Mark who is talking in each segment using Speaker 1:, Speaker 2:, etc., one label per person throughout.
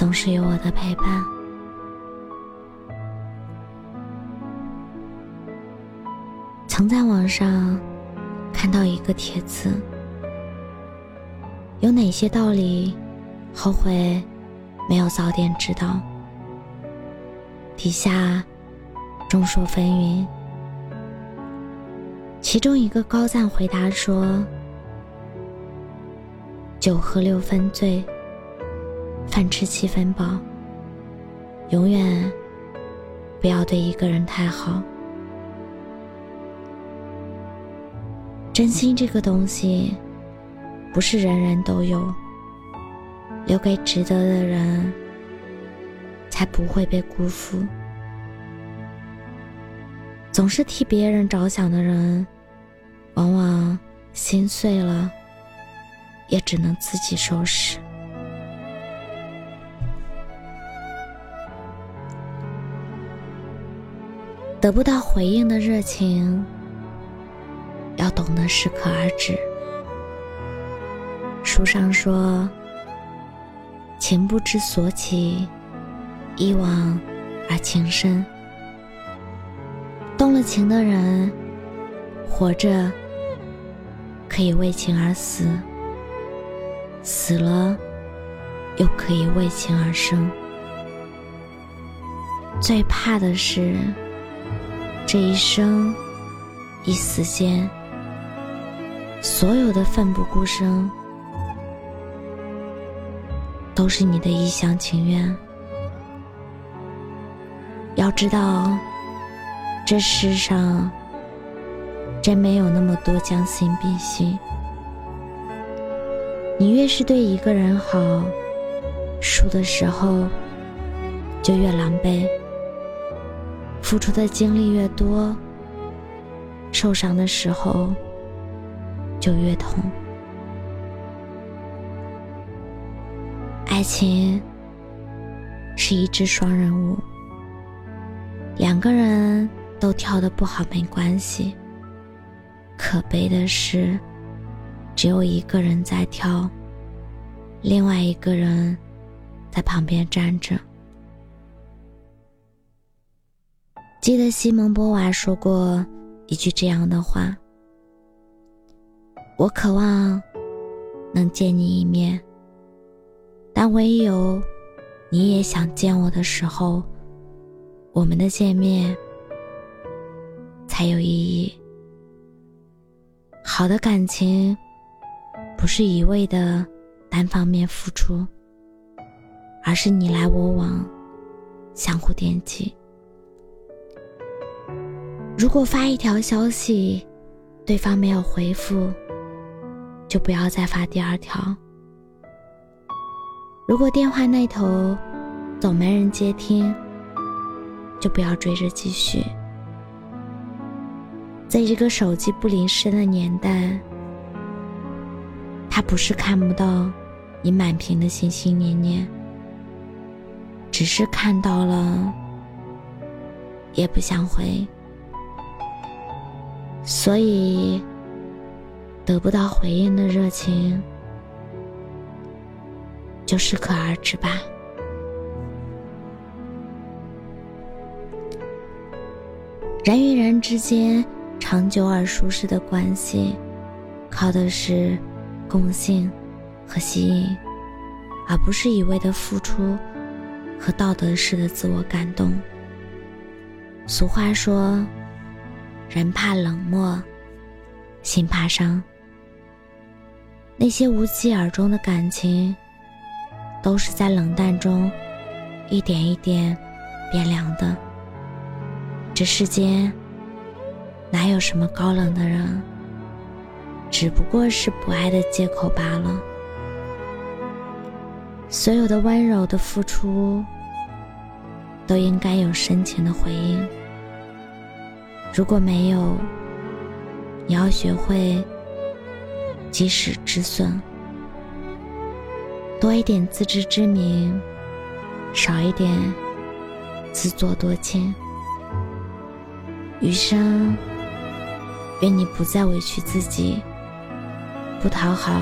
Speaker 1: 总是有我的陪伴。曾在网上看到一个帖子，有哪些道理后悔没有早点知道？底下众说纷纭，其中一个高赞回答说：“酒喝六分醉。”饭吃七分饱，永远不要对一个人太好。真心这个东西，不是人人都有，留给值得的人，才不会被辜负。总是替别人着想的人，往往心碎了，也只能自己收拾。得不到回应的热情，要懂得适可而止。书上说：“情不知所起，一往而情深。”动了情的人，活着可以为情而死，死了又可以为情而生。最怕的是。这一生一死间，所有的奋不顾身，都是你的一厢情愿。要知道，这世上真没有那么多将心比心。你越是对一个人好，输的时候就越狼狈。付出的精力越多，受伤的时候就越痛。爱情是一只双人舞，两个人都跳得不好没关系。可悲的是，只有一个人在跳，另外一个人在旁边站着。记得西蒙波娃说过一句这样的话：“我渴望能见你一面，但唯有你也想见我的时候，我们的见面才有意义。好的感情不是一味的单方面付出，而是你来我往，相互惦记。”如果发一条消息，对方没有回复，就不要再发第二条。如果电话那头总没人接听，就不要追着继续。在这个手机不离身的年代，他不是看不到你满屏的心心念念，只是看到了也不想回。所以，得不到回应的热情，就适可而止吧。人与人之间长久而舒适的关系，靠的是共性和吸引，而不是一味的付出和道德式的自我感动。俗话说。人怕冷漠心怕伤。那些无疾而终的感情都是在冷淡中一点一点变凉的。这世间哪有什么高冷的人只不过是不爱的借口罢了。所有的温柔的付出都应该有深情的回应。如果没有你要学会及时止损。多一点自知之明少一点自作多情。余生愿你不再委屈自己不讨好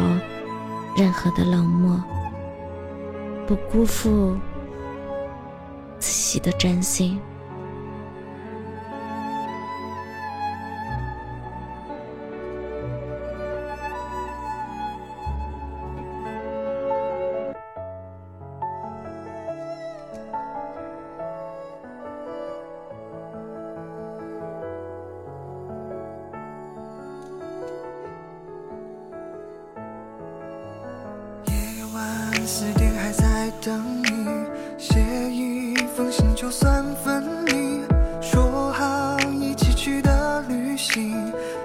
Speaker 1: 任何的冷漠。不辜负自己的真心。
Speaker 2: 想你，写一封信就算分离，说好一起去的旅行，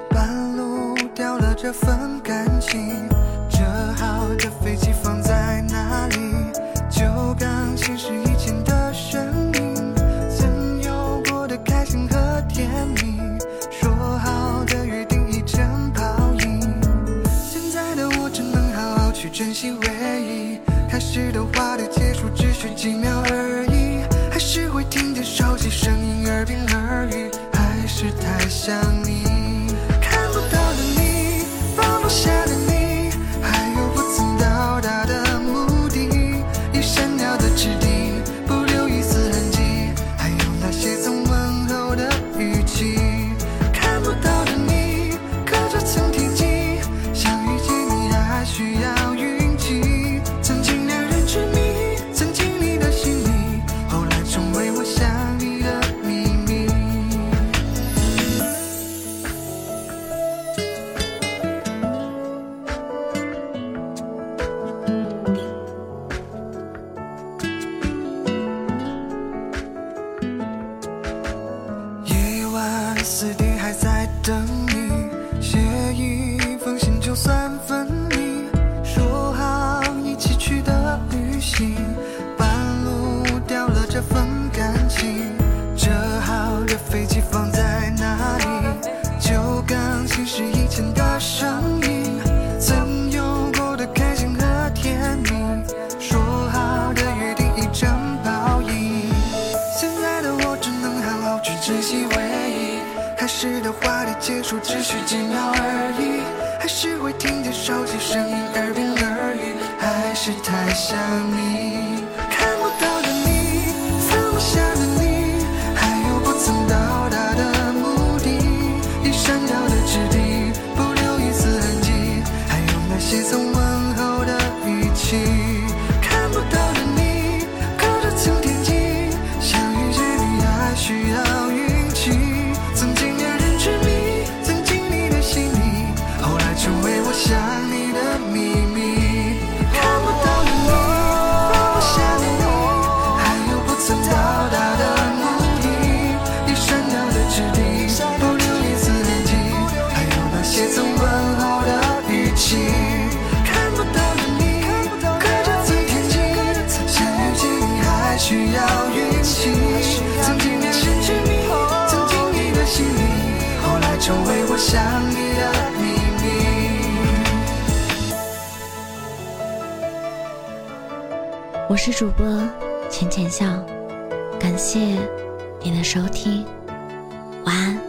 Speaker 2: 半路掉了这份感情。几秒而已还是会听见手机声音耳边耳语还是太想结束只是几秒而已还是会听见手机声音耳边耳语还是太想你。成为我想你的秘密。
Speaker 1: 我是主播浅浅笑感谢你的收听晚安。